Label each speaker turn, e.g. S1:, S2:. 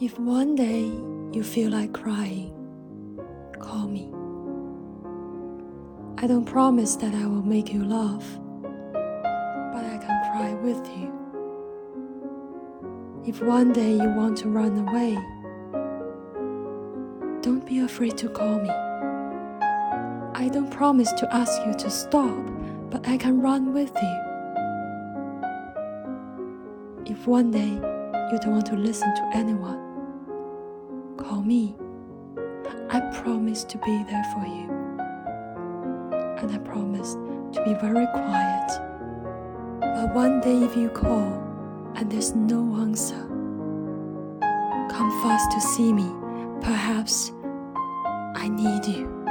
S1: If one day you feel like crying, call me. I don't promise that I will make you laugh, but I can cry with you. If one day you want to run away, don't be afraid to call me. I don't promise to ask you to stop, but I can run with you. If one day you don't want to listen to anyone, call me. I promise to be there for you. And I promise to be very quiet. But one day, if you call and there's no answer, come fast to see me. Perhaps I need you.